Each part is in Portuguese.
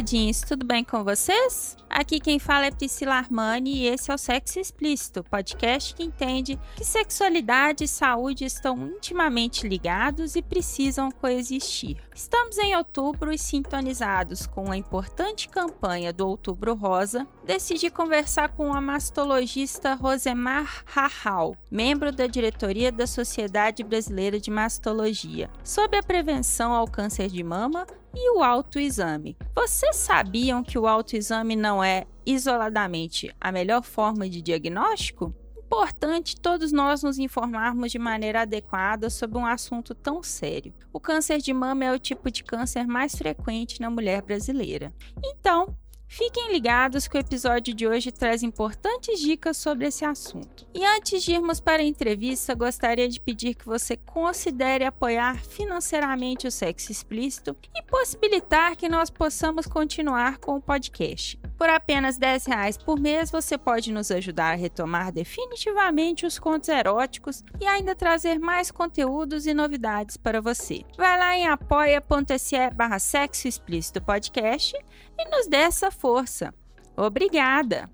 Namoradinhos, tudo bem com vocês? Aqui quem fala é Priscila Armani e esse é o Sexo Explícito, podcast que entende que sexualidade e saúde estão intimamente ligados e precisam coexistir. Estamos em outubro e sintonizados com a importante campanha do Outubro Rosa, decidi conversar com a mastologista Rosemar Rahal, membro da diretoria da Sociedade Brasileira de Mastologia, sobre a prevenção ao câncer de mama e o autoexame. Vocês sabiam que o autoexame não é isoladamente a melhor forma de diagnóstico? Importante todos nós nos informarmos de maneira adequada sobre um assunto tão sério. O câncer de mama é o tipo de câncer mais frequente na mulher brasileira. Então, Fiquem ligados que o episódio de hoje traz importantes dicas sobre esse assunto. E antes de irmos para a entrevista, gostaria de pedir que você considere apoiar financeiramente o sexo explícito e possibilitar que nós possamos continuar com o podcast. Por apenas 10 reais por mês, você pode nos ajudar a retomar definitivamente os contos eróticos e ainda trazer mais conteúdos e novidades para você. Vai lá em apoia.se barra sexo explícito podcast e nos dê essa força. Obrigada!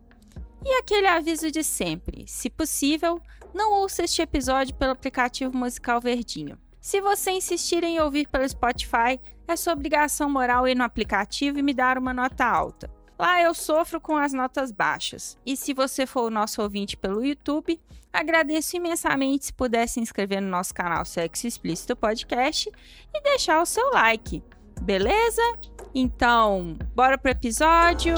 E aquele aviso de sempre: se possível, não ouça este episódio pelo aplicativo musical Verdinho. Se você insistir em ouvir pelo Spotify, é sua obrigação moral ir no aplicativo e me dar uma nota alta. Lá eu sofro com as notas baixas. E se você for o nosso ouvinte pelo YouTube, agradeço imensamente se puder se inscrever no nosso canal Sexo Explícito Podcast e deixar o seu like. Beleza? Então, bora pro episódio.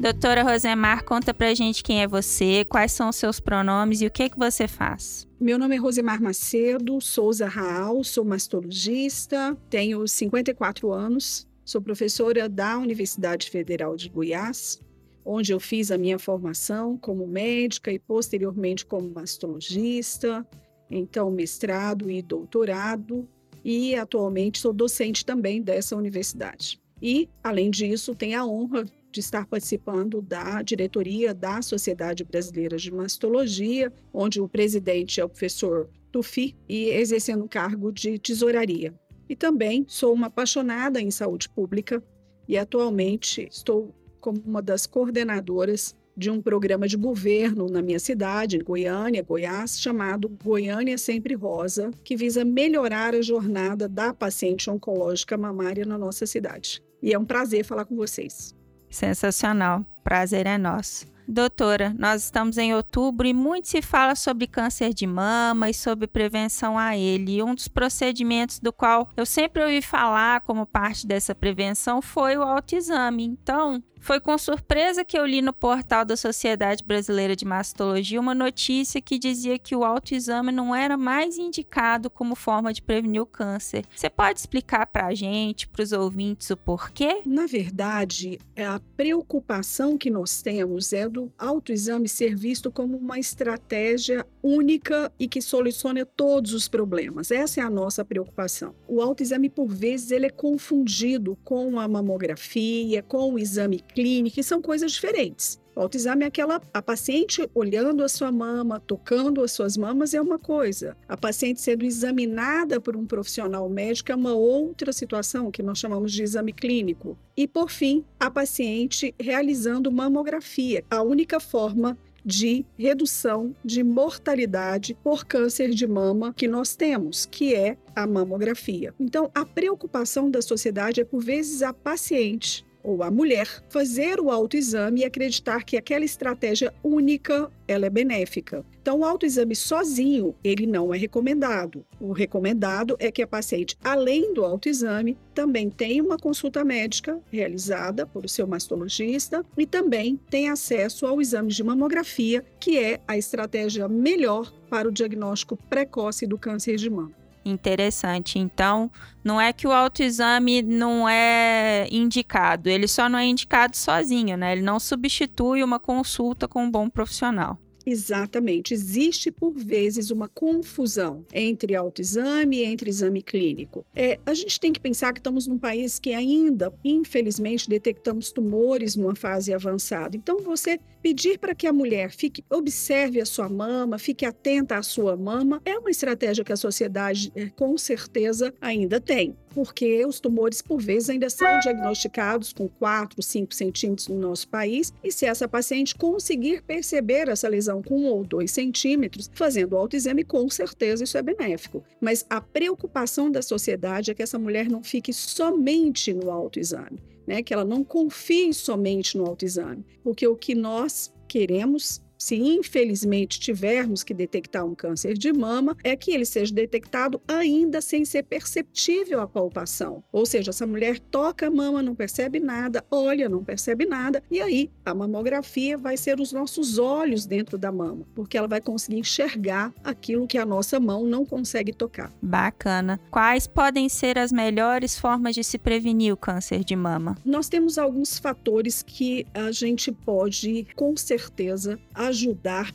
Doutora Rosemar, conta pra gente quem é você, quais são os seus pronomes e o que que você faz. Meu nome é Rosemar Macedo, Souza Raal, sou mastologista, tenho 54 anos, sou professora da Universidade Federal de Goiás, onde eu fiz a minha formação como médica e posteriormente como mastologista, então mestrado e doutorado, e atualmente sou docente também dessa universidade. E, além disso, tenho a honra de estar participando da diretoria da Sociedade Brasileira de Mastologia, onde o presidente é o professor Tufi e exercendo o cargo de tesouraria. E também sou uma apaixonada em saúde pública e atualmente estou como uma das coordenadoras de um programa de governo na minha cidade, em Goiânia, Goiás, chamado Goiânia Sempre Rosa, que visa melhorar a jornada da paciente oncológica mamária na nossa cidade. E é um prazer falar com vocês. Sensacional. Prazer é nosso. Doutora, nós estamos em outubro e muito se fala sobre câncer de mama e sobre prevenção a ele. Um dos procedimentos do qual eu sempre ouvi falar como parte dessa prevenção foi o autoexame. Então, foi com surpresa que eu li no portal da Sociedade Brasileira de Mastologia uma notícia que dizia que o autoexame não era mais indicado como forma de prevenir o câncer. Você pode explicar para a gente, para os ouvintes, o porquê? Na verdade, é a preocupação que nós temos é do autoexame ser visto como uma estratégia única e que soluciona todos os problemas. Essa é a nossa preocupação. O autoexame, por vezes, ele é confundido com a mamografia, com o exame clínica, e são coisas diferentes. O autoexame é aquela a paciente olhando a sua mama, tocando as suas mamas é uma coisa. A paciente sendo examinada por um profissional médico é uma outra situação que nós chamamos de exame clínico. E por fim, a paciente realizando mamografia, a única forma de redução de mortalidade por câncer de mama que nós temos, que é a mamografia. Então, a preocupação da sociedade é por vezes a paciente ou a mulher fazer o autoexame e acreditar que aquela estratégia única ela é benéfica. Então, o autoexame sozinho, ele não é recomendado. O recomendado é que a paciente, além do autoexame, também tenha uma consulta médica realizada por seu mastologista e também tenha acesso ao exame de mamografia, que é a estratégia melhor para o diagnóstico precoce do câncer de mama. Interessante. Então, não é que o autoexame não é indicado, ele só não é indicado sozinho, né? Ele não substitui uma consulta com um bom profissional. Exatamente. Existe, por vezes, uma confusão entre autoexame e entre exame clínico. É, a gente tem que pensar que estamos num país que ainda, infelizmente, detectamos tumores numa fase avançada. Então, você pedir para que a mulher fique, observe a sua mama, fique atenta à sua mama, é uma estratégia que a sociedade, é, com certeza, ainda tem porque os tumores, por vezes, ainda são diagnosticados com 4, 5 centímetros no nosso país, e se essa paciente conseguir perceber essa lesão com 1 ou 2 centímetros, fazendo o autoexame, com certeza isso é benéfico. Mas a preocupação da sociedade é que essa mulher não fique somente no autoexame, né? que ela não confie somente no autoexame, porque o que nós queremos se infelizmente tivermos que detectar um câncer de mama, é que ele seja detectado ainda sem ser perceptível a palpação. Ou seja, essa mulher toca a mama, não percebe nada, olha, não percebe nada, e aí a mamografia vai ser os nossos olhos dentro da mama, porque ela vai conseguir enxergar aquilo que a nossa mão não consegue tocar. Bacana. Quais podem ser as melhores formas de se prevenir o câncer de mama? Nós temos alguns fatores que a gente pode, com certeza, ajudar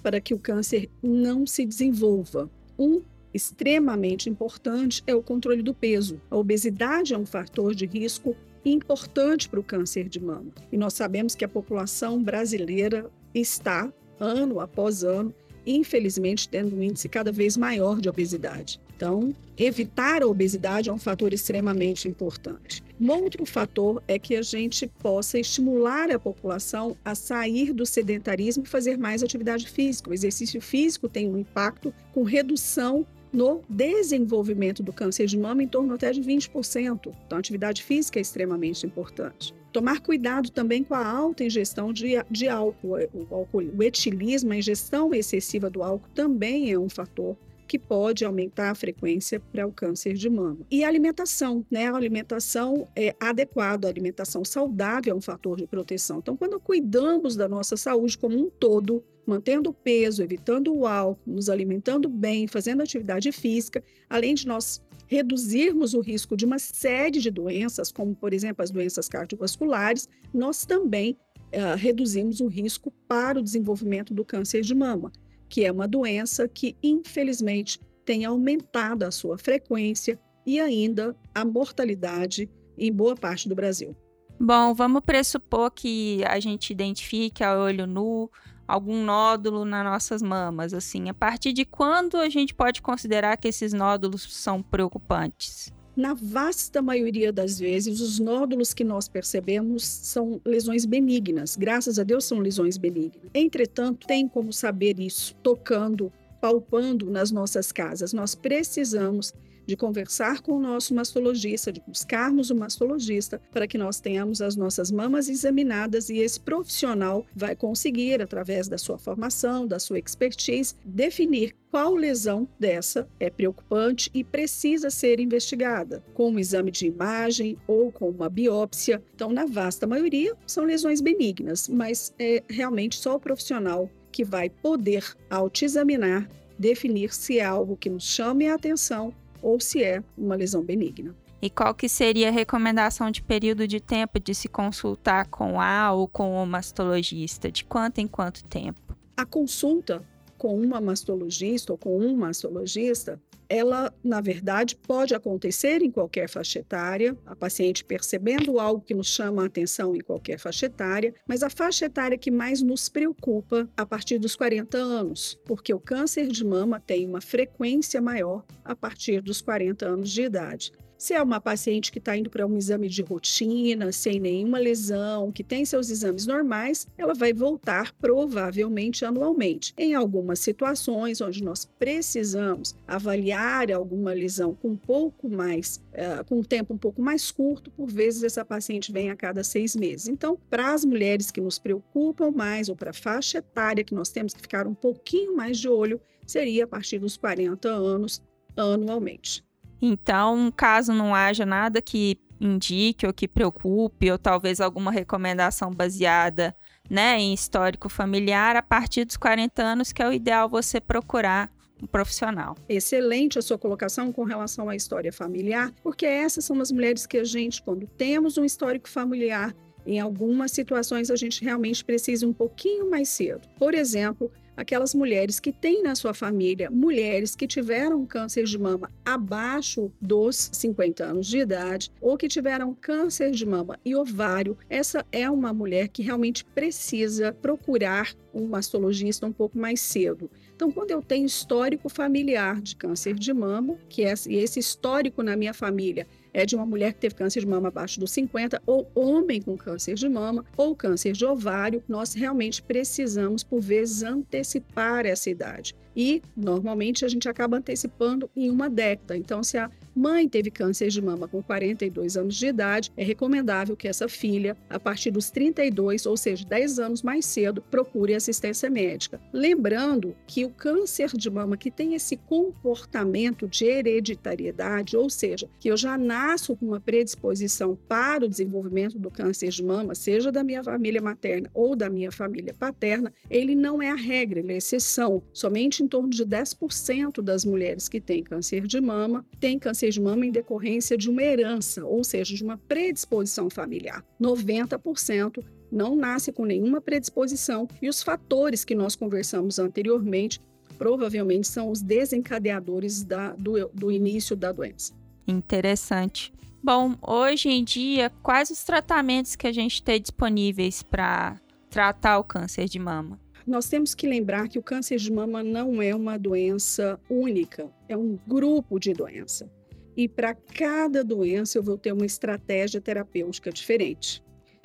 para que o câncer não se desenvolva. Um extremamente importante é o controle do peso. A obesidade é um fator de risco importante para o câncer de mama. E nós sabemos que a população brasileira está, ano após ano, infelizmente, tendo um índice cada vez maior de obesidade. Então, evitar a obesidade é um fator extremamente importante. Um outro fator é que a gente possa estimular a população a sair do sedentarismo e fazer mais atividade física. O exercício físico tem um impacto com redução no desenvolvimento do câncer de mama em torno até de 20%. Então, a atividade física é extremamente importante. Tomar cuidado também com a alta ingestão de, de álcool. O, álcool. o etilismo, a ingestão excessiva do álcool também é um fator que pode aumentar a frequência para o câncer de mama. E a alimentação, né? A alimentação é adequada, a alimentação saudável é um fator de proteção. Então, quando cuidamos da nossa saúde como um todo, mantendo o peso, evitando o álcool, nos alimentando bem, fazendo atividade física, além de nós reduzirmos o risco de uma série de doenças, como por exemplo as doenças cardiovasculares, nós também uh, reduzimos o risco para o desenvolvimento do câncer de mama que é uma doença que, infelizmente, tem aumentado a sua frequência e ainda a mortalidade em boa parte do Brasil. Bom, vamos pressupor que a gente identifique a olho nu algum nódulo nas nossas mamas, assim. A partir de quando a gente pode considerar que esses nódulos são preocupantes? Na vasta maioria das vezes, os nódulos que nós percebemos são lesões benignas. Graças a Deus, são lesões benignas. Entretanto, tem como saber isso tocando, palpando nas nossas casas. Nós precisamos de conversar com o nosso mastologista, de buscarmos o mastologista para que nós tenhamos as nossas mamas examinadas e esse profissional vai conseguir, através da sua formação, da sua expertise, definir qual lesão dessa é preocupante e precisa ser investigada, com um exame de imagem ou com uma biópsia. Então, na vasta maioria, são lesões benignas, mas é realmente só o profissional que vai poder, ao te examinar, definir se é algo que nos chame a atenção ou se é uma lesão benigna. E qual que seria a recomendação de período de tempo de se consultar com a ou com o mastologista? De quanto em quanto tempo? A consulta com uma mastologista ou com um mastologista ela, na verdade, pode acontecer em qualquer faixa etária, a paciente percebendo algo que nos chama a atenção em qualquer faixa etária, mas a faixa etária que mais nos preocupa a partir dos 40 anos, porque o câncer de mama tem uma frequência maior a partir dos 40 anos de idade. Se é uma paciente que está indo para um exame de rotina, sem nenhuma lesão, que tem seus exames normais, ela vai voltar provavelmente anualmente. Em algumas situações onde nós precisamos avaliar alguma lesão com um pouco mais, uh, com um tempo um pouco mais curto, por vezes essa paciente vem a cada seis meses. Então, para as mulheres que nos preocupam mais ou para a faixa etária que nós temos que ficar um pouquinho mais de olho, seria a partir dos 40 anos anualmente. Então, caso não haja nada que indique ou que preocupe, ou talvez alguma recomendação baseada né, em histórico familiar, a partir dos 40 anos, que é o ideal você procurar um profissional. Excelente a sua colocação com relação à história familiar, porque essas são as mulheres que a gente, quando temos um histórico familiar, em algumas situações a gente realmente precisa um pouquinho mais cedo. Por exemplo, aquelas mulheres que têm na sua família mulheres que tiveram câncer de mama abaixo dos 50 anos de idade ou que tiveram câncer de mama e ovário, essa é uma mulher que realmente precisa procurar um mastologista um pouco mais cedo. Então, quando eu tenho histórico familiar de câncer de mama, que é esse histórico na minha família é de uma mulher que teve câncer de mama abaixo dos 50, ou homem com câncer de mama, ou câncer de ovário, nós realmente precisamos, por vezes, antecipar essa idade. E, normalmente, a gente acaba antecipando em uma década. Então, se a mãe teve câncer de mama com 42 anos de idade, é recomendável que essa filha, a partir dos 32, ou seja, 10 anos mais cedo, procure assistência médica. Lembrando que o câncer de mama que tem esse comportamento de hereditariedade, ou seja, que eu já nasço com uma predisposição para o desenvolvimento do câncer de mama, seja da minha família materna ou da minha família paterna, ele não é a regra, ele é a exceção. Somente em torno de 10% das mulheres que têm câncer de mama têm câncer de mama em decorrência de uma herança, ou seja, de uma predisposição familiar. 90% não nasce com nenhuma predisposição e os fatores que nós conversamos anteriormente provavelmente são os desencadeadores da, do, do início da doença. Interessante. Bom, hoje em dia, quais os tratamentos que a gente tem disponíveis para tratar o câncer de mama? Nós temos que lembrar que o câncer de mama não é uma doença única, é um grupo de doença e para cada doença eu vou ter uma estratégia terapêutica diferente.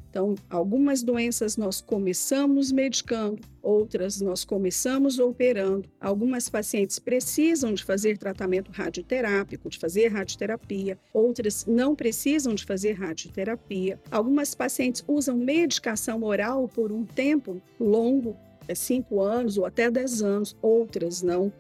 Então, algumas doenças nós começamos medicando, outras nós começamos operando. Algumas pacientes precisam de fazer tratamento radioterápico, de fazer radioterapia, outras não precisam de fazer radioterapia. Algumas pacientes usam medicação oral por um tempo longo, cinco anos ou até dez anos, outras não.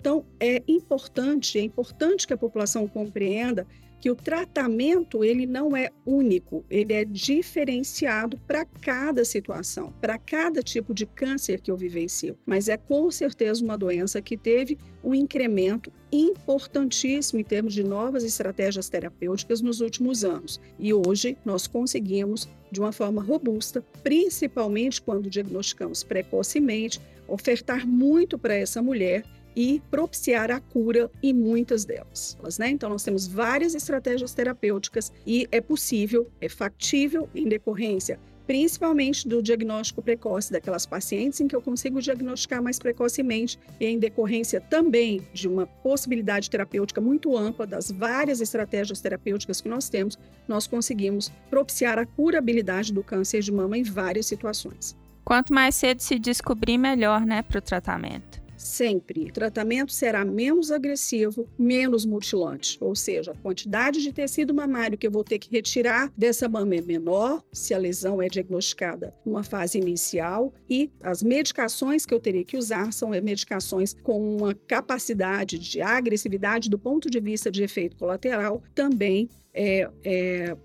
Então, é importante, é importante que a população compreenda que o tratamento ele não é único, ele é diferenciado para cada situação, para cada tipo de câncer que eu vivencio. Mas é com certeza uma doença que teve um incremento importantíssimo em termos de novas estratégias terapêuticas nos últimos anos. E hoje nós conseguimos, de uma forma robusta, principalmente quando diagnosticamos precocemente, ofertar muito para essa mulher e propiciar a cura em muitas delas. Né? Então, nós temos várias estratégias terapêuticas e é possível, é factível em decorrência principalmente do diagnóstico precoce daquelas pacientes em que eu consigo diagnosticar mais precocemente e em decorrência também de uma possibilidade terapêutica muito ampla das várias estratégias terapêuticas que nós temos, nós conseguimos propiciar a curabilidade do câncer de mama em várias situações. Quanto mais cedo se descobrir, melhor, né, para o tratamento sempre. O tratamento será menos agressivo, menos mutilante, ou seja, a quantidade de tecido mamário que eu vou ter que retirar dessa mama é menor, se a lesão é diagnosticada numa fase inicial, e as medicações que eu terei que usar são medicações com uma capacidade de agressividade do ponto de vista de efeito colateral também é, é,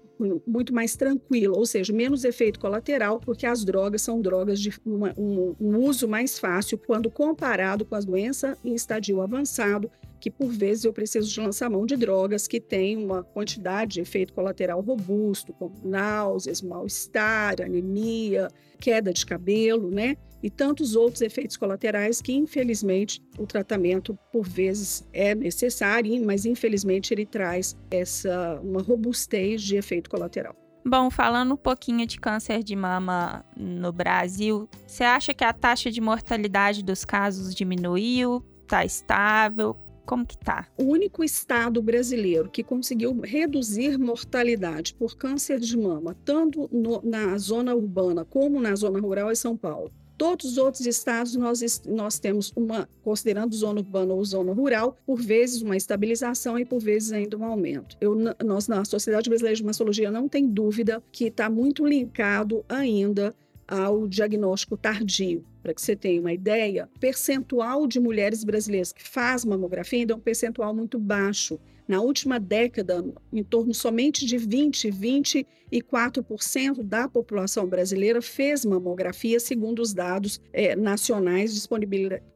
muito mais tranquila, ou seja, menos efeito colateral, porque as drogas são drogas de uma, um, um uso mais fácil quando comparado com as doenças em estadio avançado, que por vezes eu preciso de lançar mão de drogas que têm uma quantidade de efeito colateral robusto, como náuseas, mal-estar, anemia, queda de cabelo, né? E tantos outros efeitos colaterais que, infelizmente, o tratamento por vezes é necessário, mas infelizmente ele traz essa uma robustez de efeito colateral. Bom, falando um pouquinho de câncer de mama no Brasil, você acha que a taxa de mortalidade dos casos diminuiu? Está estável? Como que tá? O único estado brasileiro que conseguiu reduzir mortalidade por câncer de mama, tanto no, na zona urbana como na zona rural, é São Paulo. Todos os outros estados nós, nós temos uma, considerando zona urbana ou zona rural, por vezes uma estabilização e por vezes ainda um aumento. Eu, nós, na Sociedade Brasileira de Mastologia, não tem dúvida que está muito linkado ainda ao diagnóstico tardio. Para que você tenha uma ideia, percentual de mulheres brasileiras que faz mamografia ainda é um percentual muito baixo. Na última década, em torno somente de 20, 24% da população brasileira fez mamografia, segundo os dados é, nacionais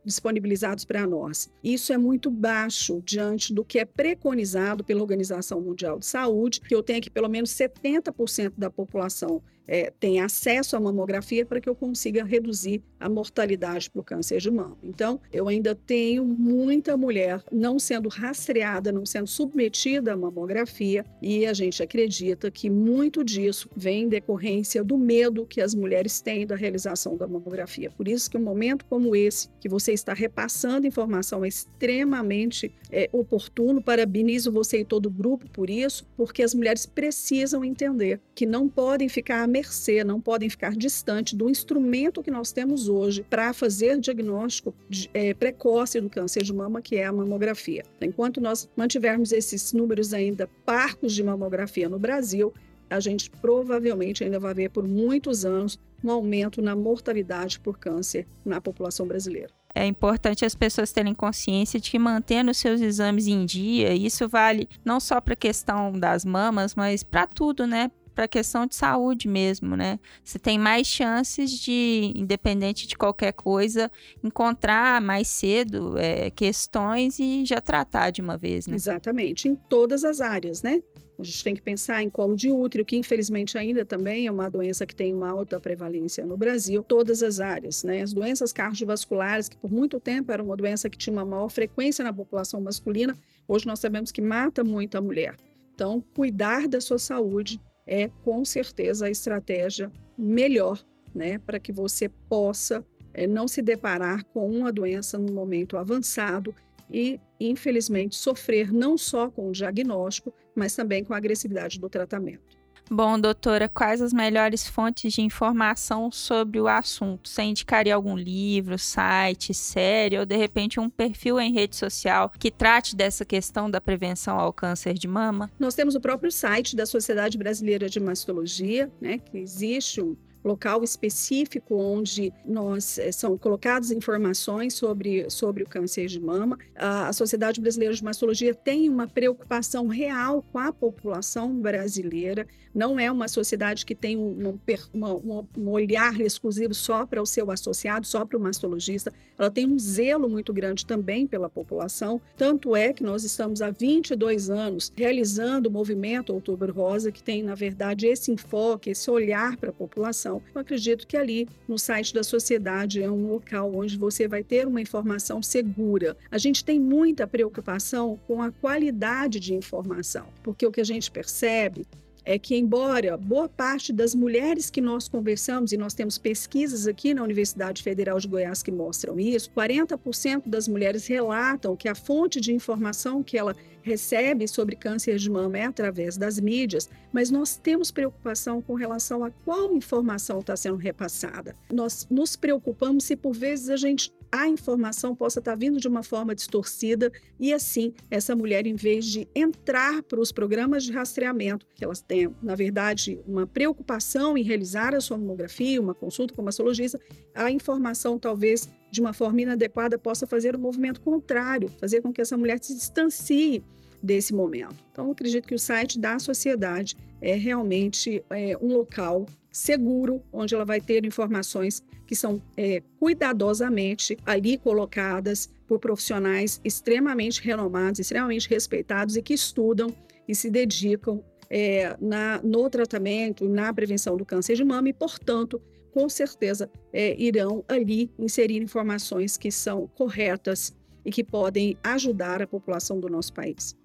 disponibilizados para nós. Isso é muito baixo diante do que é preconizado pela Organização Mundial de Saúde, que eu tenho que pelo menos 70% da população é, tem acesso à mamografia para que eu consiga reduzir a mortalidade para o câncer de mama. Então, eu ainda tenho muita mulher não sendo rastreada, não sendo submetida à mamografia, e a gente acredita que muito disso vem em decorrência do medo que as mulheres têm da realização da mamografia. Por isso que um momento como esse, que você está repassando informação, é extremamente é, oportuno. Parabenizo você e todo o grupo por isso, porque as mulheres precisam entender que não podem ficar mercê, não podem ficar distante do instrumento que nós temos hoje para fazer diagnóstico é, precoce do câncer de mama, que é a mamografia. Enquanto nós mantivermos esses números ainda parcos de mamografia no Brasil, a gente provavelmente ainda vai ver por muitos anos um aumento na mortalidade por câncer na população brasileira. É importante as pessoas terem consciência de que mantendo os seus exames em dia, isso vale não só para a questão das mamas, mas para tudo, né? Para questão de saúde mesmo, né? Você tem mais chances de, independente de qualquer coisa, encontrar mais cedo é, questões e já tratar de uma vez, né? Exatamente, em todas as áreas, né? A gente tem que pensar em colo de útero, que infelizmente ainda também é uma doença que tem uma alta prevalência no Brasil, todas as áreas, né? As doenças cardiovasculares, que por muito tempo era uma doença que tinha uma maior frequência na população masculina, hoje nós sabemos que mata muito a mulher. Então, cuidar da sua saúde é com certeza a estratégia melhor, né, para que você possa é, não se deparar com uma doença no momento avançado e, infelizmente, sofrer não só com o diagnóstico, mas também com a agressividade do tratamento. Bom, doutora, quais as melhores fontes de informação sobre o assunto? Você indicaria algum livro, site, série ou de repente um perfil em rede social que trate dessa questão da prevenção ao câncer de mama? Nós temos o próprio site da Sociedade Brasileira de Mastologia, né, que existe um local específico onde nós é, são colocadas informações sobre, sobre o câncer de mama. A, a Sociedade Brasileira de Mastologia tem uma preocupação real com a população brasileira. Não é uma sociedade que tem um, uma, um olhar exclusivo só para o seu associado, só para o mastologista. Ela tem um zelo muito grande também pela população. Tanto é que nós estamos há 22 anos realizando o movimento Outubro Rosa, que tem, na verdade, esse enfoque, esse olhar para a população eu acredito que ali no site da sociedade é um local onde você vai ter uma informação segura. A gente tem muita preocupação com a qualidade de informação, porque o que a gente percebe é que, embora boa parte das mulheres que nós conversamos, e nós temos pesquisas aqui na Universidade Federal de Goiás que mostram isso, 40% das mulheres relatam que a fonte de informação que ela recebe sobre câncer de mama é através das mídias, mas nós temos preocupação com relação a qual informação está sendo repassada. Nós nos preocupamos se por vezes a gente a informação possa estar vindo de uma forma distorcida e assim essa mulher em vez de entrar para os programas de rastreamento, que elas têm, na verdade, uma preocupação em realizar a sua mamografia, uma consulta com o mastologista, a informação talvez de uma forma inadequada possa fazer o um movimento contrário, fazer com que essa mulher se distancie desse momento. Então, acredito que o site da sociedade é realmente é, um local seguro, onde ela vai ter informações que são é, cuidadosamente ali colocadas por profissionais extremamente renomados, extremamente respeitados e que estudam e se dedicam é, na, no tratamento, na prevenção do câncer de mama e, portanto, com certeza é, irão ali inserir informações que são corretas e que podem ajudar a população do nosso país.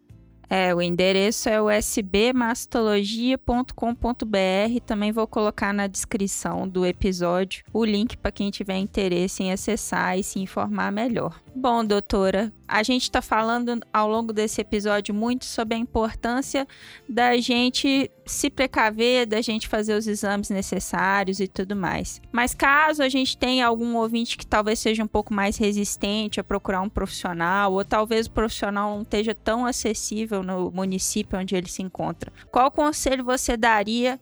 É, o endereço é usbmastologia.com.br. Também vou colocar na descrição do episódio o link para quem tiver interesse em acessar e se informar melhor. Bom, doutora, a gente está falando ao longo desse episódio muito sobre a importância da gente se precaver, da gente fazer os exames necessários e tudo mais. Mas caso a gente tenha algum ouvinte que talvez seja um pouco mais resistente a procurar um profissional, ou talvez o profissional não esteja tão acessível no município onde ele se encontra, qual conselho você daria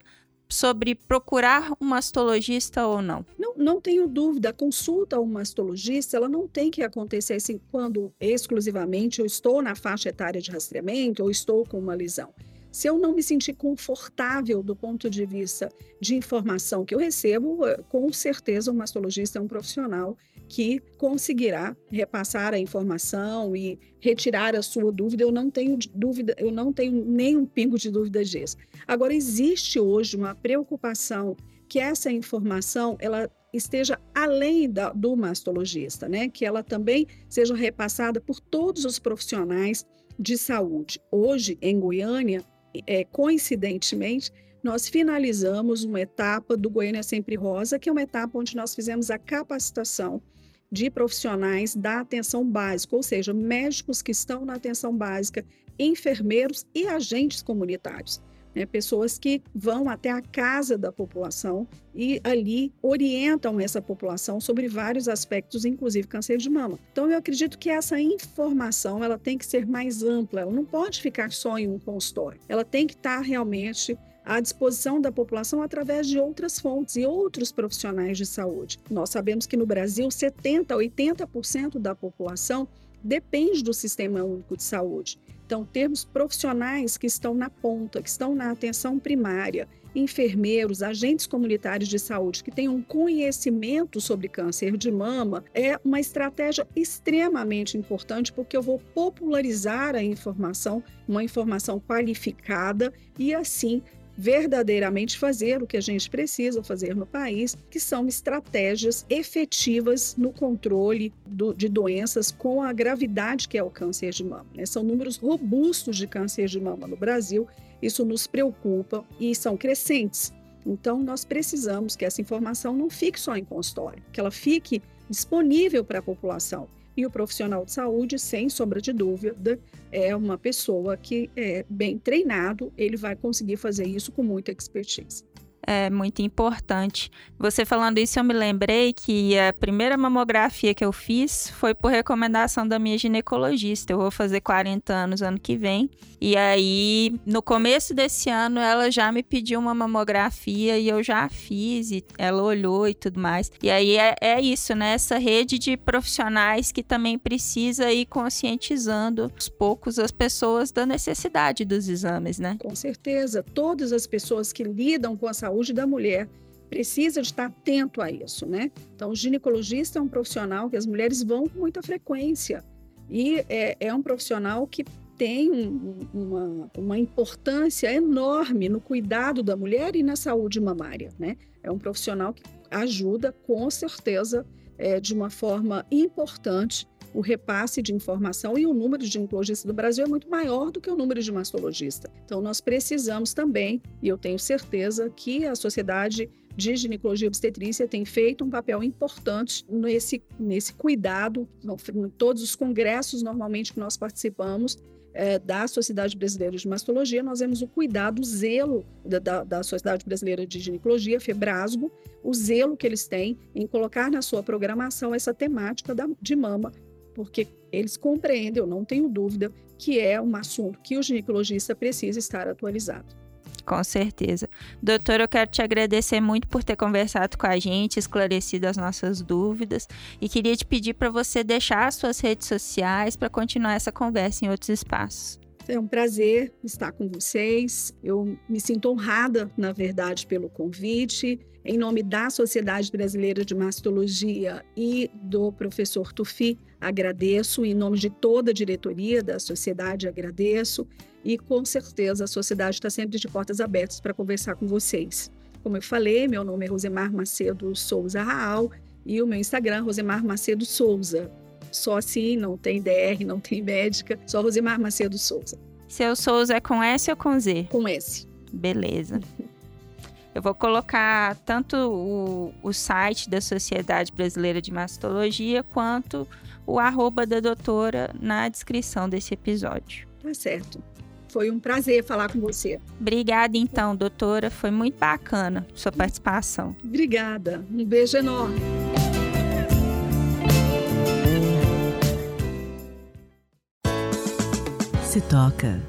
sobre procurar um mastologista ou não? Não, não tenho dúvida. A consulta a um mastologista, ela não tem que acontecer assim quando exclusivamente eu estou na faixa etária de rastreamento ou estou com uma lesão. Se eu não me sentir confortável do ponto de vista de informação que eu recebo, eh, com certeza o mastologista é um profissional que conseguirá repassar a informação e retirar a sua dúvida. Eu não tenho dúvida, eu não tenho nem um pingo de dúvida disso. Agora existe hoje uma preocupação que essa informação ela esteja além da, do mastologista, né? Que ela também seja repassada por todos os profissionais de saúde. Hoje em Goiânia, é, coincidentemente, nós finalizamos uma etapa do Goiânia Sempre Rosa, que é uma etapa onde nós fizemos a capacitação de profissionais da atenção básica, ou seja, médicos que estão na atenção básica, enfermeiros e agentes comunitários. Né, pessoas que vão até a casa da população e ali orientam essa população sobre vários aspectos, inclusive câncer de mama. Então, eu acredito que essa informação ela tem que ser mais ampla, ela não pode ficar só em um consultório, ela tem que estar realmente à disposição da população através de outras fontes e outros profissionais de saúde. Nós sabemos que no Brasil, 70 a 80% da população depende do Sistema Único de Saúde. Então, termos profissionais que estão na ponta, que estão na atenção primária, enfermeiros, agentes comunitários de saúde que tenham conhecimento sobre câncer de mama é uma estratégia extremamente importante porque eu vou popularizar a informação, uma informação qualificada e assim verdadeiramente fazer o que a gente precisa fazer no país, que são estratégias efetivas no controle do, de doenças com a gravidade que é o câncer de mama. Né? São números robustos de câncer de mama no Brasil, isso nos preocupa e são crescentes. Então, nós precisamos que essa informação não fique só em consultório, que ela fique disponível para a população. E o profissional de saúde, sem sombra de dúvida, é uma pessoa que é bem treinado, ele vai conseguir fazer isso com muita expertise é muito importante. Você falando isso, eu me lembrei que a primeira mamografia que eu fiz foi por recomendação da minha ginecologista. Eu vou fazer 40 anos ano que vem. E aí, no começo desse ano, ela já me pediu uma mamografia e eu já fiz. E ela olhou e tudo mais. E aí é, é isso, né? Essa rede de profissionais que também precisa ir conscientizando aos poucos as pessoas da necessidade dos exames, né? Com certeza. Todas as pessoas que lidam com a saúde saúde da mulher precisa de estar atento a isso, né? Então, o ginecologista é um profissional que as mulheres vão com muita frequência e é, é um profissional que tem um, uma, uma importância enorme no cuidado da mulher e na saúde mamária, né? É um profissional que ajuda, com certeza, é, de uma forma importante o repasse de informação e o número de ginecologistas do Brasil é muito maior do que o número de mastologista. Então, nós precisamos também, e eu tenho certeza que a sociedade de ginecologia e obstetrícia tem feito um papel importante nesse, nesse cuidado, em todos os congressos normalmente que nós participamos, é, da Sociedade Brasileira de Mastologia, nós vemos o cuidado, o zelo da, da, da, Sociedade Brasileira de Ginecologia, Febrasgo, o zelo que eles têm em colocar na sua programação essa temática da, de mama porque eles compreendem, eu não tenho dúvida, que é um assunto que o ginecologista precisa estar atualizado. Com certeza. Doutor, eu quero te agradecer muito por ter conversado com a gente, esclarecido as nossas dúvidas e queria te pedir para você deixar as suas redes sociais para continuar essa conversa em outros espaços. É um prazer estar com vocês. Eu me sinto honrada, na verdade, pelo convite. Em nome da Sociedade Brasileira de Mastologia e do professor Tufi, agradeço. Em nome de toda a diretoria da sociedade, agradeço. E com certeza a sociedade está sempre de portas abertas para conversar com vocês. Como eu falei, meu nome é Rosemar Macedo Souza Raal e o meu Instagram, Rosemar Macedo Souza só assim, não tem DR, não tem médica, só Rosimar Macedo Souza. Seu Souza é com S ou com Z? Com S. Beleza. Eu vou colocar tanto o, o site da Sociedade Brasileira de Mastologia quanto o arroba da doutora na descrição desse episódio. Tá certo. Foi um prazer falar com você. Obrigada, então, doutora. Foi muito bacana sua participação. Obrigada. Um beijo enorme. Se toca.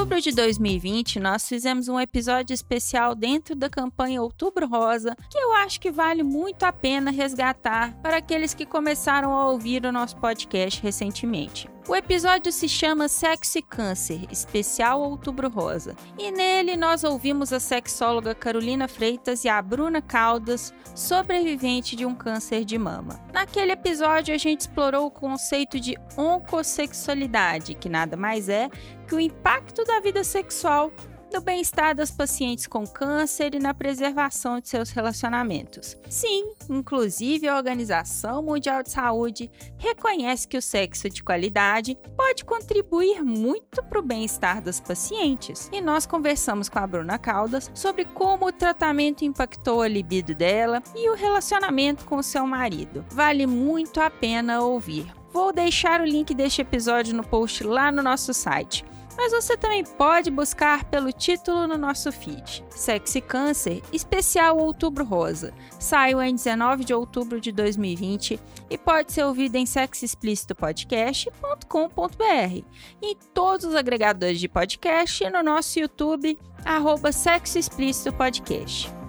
Outubro de 2020, nós fizemos um episódio especial dentro da campanha Outubro Rosa, que eu acho que vale muito a pena resgatar para aqueles que começaram a ouvir o nosso podcast recentemente. O episódio se chama Sexo e Câncer, especial Outubro Rosa. E nele nós ouvimos a sexóloga Carolina Freitas e a Bruna Caldas, sobrevivente de um câncer de mama. Naquele episódio a gente explorou o conceito de oncossexualidade, que nada mais é que o impacto da vida sexual no bem-estar das pacientes com câncer e na preservação de seus relacionamentos. Sim, inclusive a Organização Mundial de Saúde reconhece que o sexo de qualidade pode contribuir muito para o bem-estar das pacientes. E nós conversamos com a Bruna Caldas sobre como o tratamento impactou a libido dela e o relacionamento com seu marido. Vale muito a pena ouvir. Vou deixar o link deste episódio no post lá no nosso site mas você também pode buscar pelo título no nosso feed. Sexy Câncer, especial Outubro Rosa. Saiu em 19 de outubro de 2020 e pode ser ouvido em sexoexplicitopodcast.com.br em todos os agregadores de podcast e no nosso YouTube, arroba Sexo Explícito Podcast.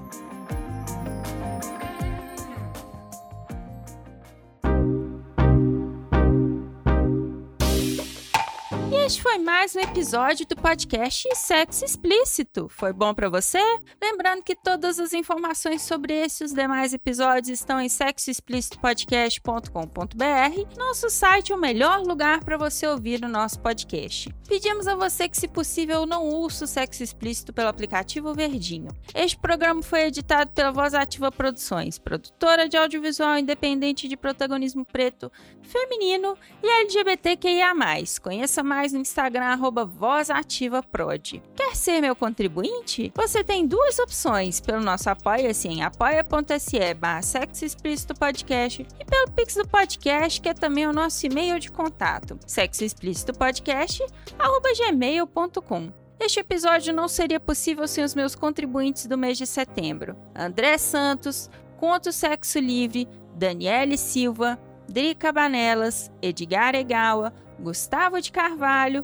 Mais um episódio do podcast Sexo Explícito. Foi bom para você? Lembrando que todas as informações sobre esse e os demais episódios estão em sexoexplicitopodcast.com.br. Nosso site é o melhor lugar para você ouvir o nosso podcast. Pedimos a você que, se possível, não use o Sexo Explícito pelo aplicativo Verdinho. Este programa foi editado pela Voz Ativa Produções, produtora de audiovisual independente de protagonismo preto, feminino e LGBTQIA+. Conheça mais no Instagram, arroba VozAtivaProd. Quer ser meu contribuinte? Você tem duas opções, pelo nosso apoia-se em apoia.se barra Sexo Explícito Podcast e pelo Pix do Podcast, que é também o nosso e-mail de contato, sexoexplicitopodcast.gmail.com. Este episódio não seria possível sem os meus contribuintes do mês de setembro. André Santos, Conto Sexo Livre, Daniele Silva, Drica Banelas, Edgar Egawa, Gustavo de Carvalho,